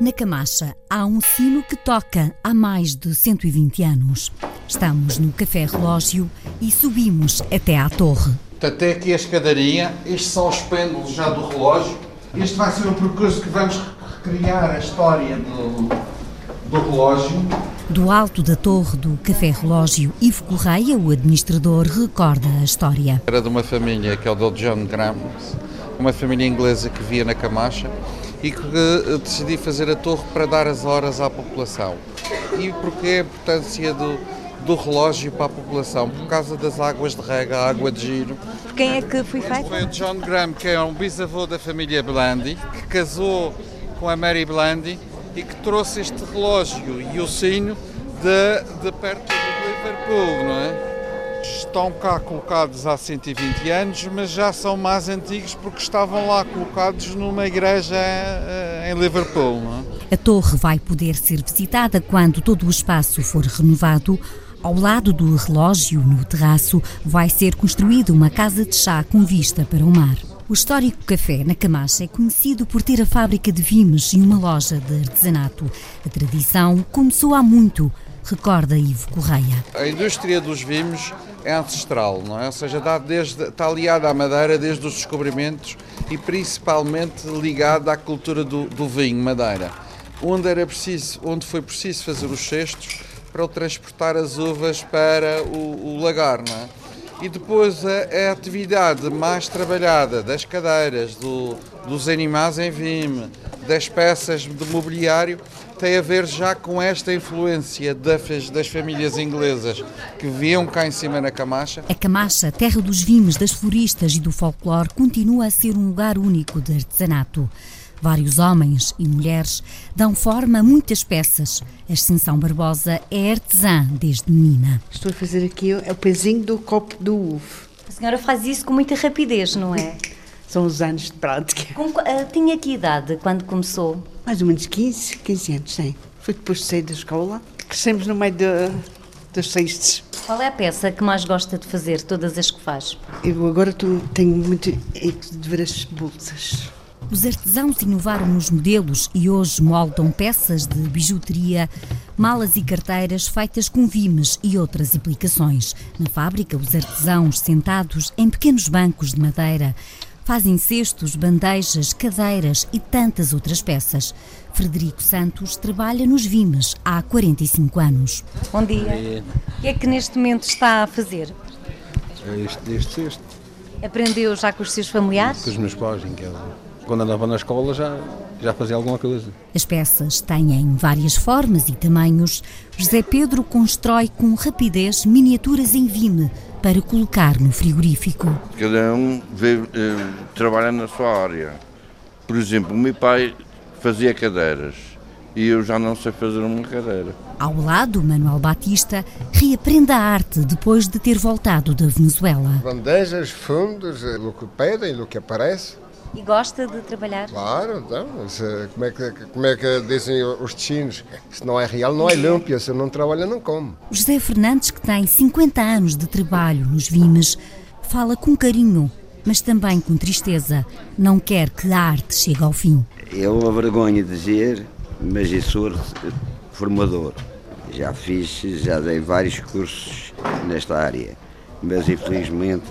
Na Camacha há um sino que toca há mais de 120 anos. Estamos no Café Relógio e subimos até à torre. Até aqui a escadaria, estes são os pêndulos já do relógio. Este vai ser o percurso que vamos recriar a história do, do relógio. Do alto da torre do Café Relógio, Ivo Correia, o administrador, recorda a história. Era de uma família que é o do John Graham, uma família inglesa que via na Camacha e que uh, decidi fazer a torre para dar as horas à população. E porque a importância do, do relógio para a população? Por causa das águas de rega, a água de giro. Quem é que foi feito? Foi o John Graham, que é um bisavô da família Blandy, que casou com a Mary Blandy e que trouxe este relógio e o sino de, de perto de Liverpool, não é? Estão cá colocados há 120 anos, mas já são mais antigos porque estavam lá colocados numa igreja eh, em Liverpool. É? A torre vai poder ser visitada quando todo o espaço for renovado. Ao lado do relógio, no terraço, vai ser construída uma casa de chá com vista para o mar. O histórico café na Camacha é conhecido por ter a fábrica de vimes e uma loja de artesanato. A tradição começou há muito, recorda Ivo Correia. A indústria dos vinhos é ancestral, não é? Ou seja, dá desde, está ligada à madeira desde os descobrimentos e principalmente ligada à cultura do, do vinho, madeira, onde, era preciso, onde foi preciso fazer os cestos para transportar as uvas para o, o lagar, não é? E depois a, a, atividade mais trabalhada das cadeiras, do, dos animais em vime, das peças de mobiliário, tem a ver já com esta influência das, das famílias inglesas que viviam cá em cima na Camacha. A Camacha, terra dos vimes, das floristas e do folclore, continua a ser um lugar único de artesanato. Vários homens e mulheres dão forma a muitas peças. A Ascensão Barbosa é artesã desde menina. Estou a fazer aqui o pezinho do copo do uvo. A senhora faz isso com muita rapidez, não é? São os anos de prática. Com, uh, tinha que idade quando começou? Mais ou menos 15, 15 anos, sim. Foi depois de sair da escola. Crescemos no meio de, dos cestos. Qual é a peça que mais gosta de fazer, todas as que faz? Eu agora tô, tenho muito de ver as bolsas. Os artesãos inovaram nos modelos e hoje moldam peças de bijuteria, malas e carteiras feitas com vimes e outras aplicações. Na fábrica, os artesãos sentados em pequenos bancos de madeira Fazem cestos, bandejas, cadeiras e tantas outras peças. Frederico Santos trabalha nos Vimes há 45 anos. Bom dia. Bom dia. O que é que neste momento está a fazer? É este, este cesto. Aprendeu já com os seus familiares? Com os meus pais, em casa. Quando andava na escola já, já fazia alguma coisa. As peças têm várias formas e tamanhos. José Pedro constrói com rapidez miniaturas em vime para colocar no frigorífico. Cada um vê, uh, trabalha na sua área. Por exemplo, o meu pai fazia cadeiras e eu já não sei fazer uma cadeira. Ao lado, Manuel Batista reaprende a arte depois de ter voltado da Venezuela. Bandejas, fundos, eh, o que pedem, o que aparece. E gosta de trabalhar? Claro, então, como, é que, como é que dizem os destinos? Se não é real, não é lúmpia, se não trabalha, não come. José Fernandes, que tem 50 anos de trabalho nos Vimes, fala com carinho, mas também com tristeza. Não quer que a arte chegue ao fim. É uma vergonha dizer, mas eu sou formador. Já fiz, já dei vários cursos nesta área, mas infelizmente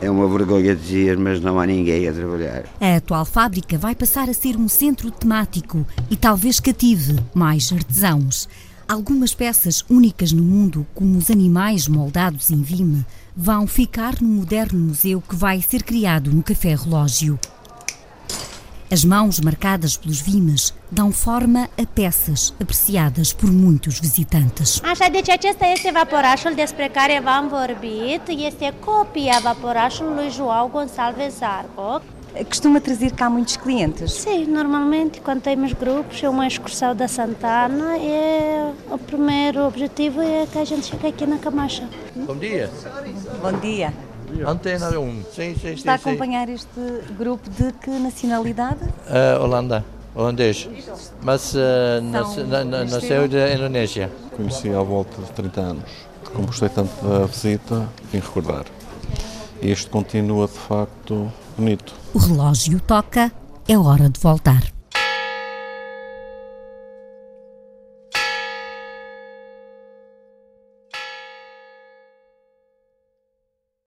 é uma vergonha dizer, mas não há ninguém a trabalhar. A atual fábrica vai passar a ser um centro temático e talvez cative mais artesãos. Algumas peças únicas no mundo, como os animais moldados em vime, vão ficar no moderno museu que vai ser criado no Café Relógio. As mãos marcadas pelos vimes dão forma a peças apreciadas por muitos visitantes. Așa, deci acesta este vaporașul despre care v-am vorbit. Este copia vaporașului João Gonçalves Arco. Costuma trazer cá muitos clientes? Sim, normalmente quando temos grupos, é uma excursão da Santana e o primeiro objetivo é que a gente chegue aqui na Camacha. Bom dia. Bom dia. Antena 1, sim, sim, Está a acompanhar este grupo de que nacionalidade? Uh, Holanda, holandês. Mas uh, São na, na, nasceu da Indonésia. Conheci há volta de 30 anos. Como gostei tanto da visita, vim recordar. Este continua de facto bonito. O relógio toca, é hora de voltar.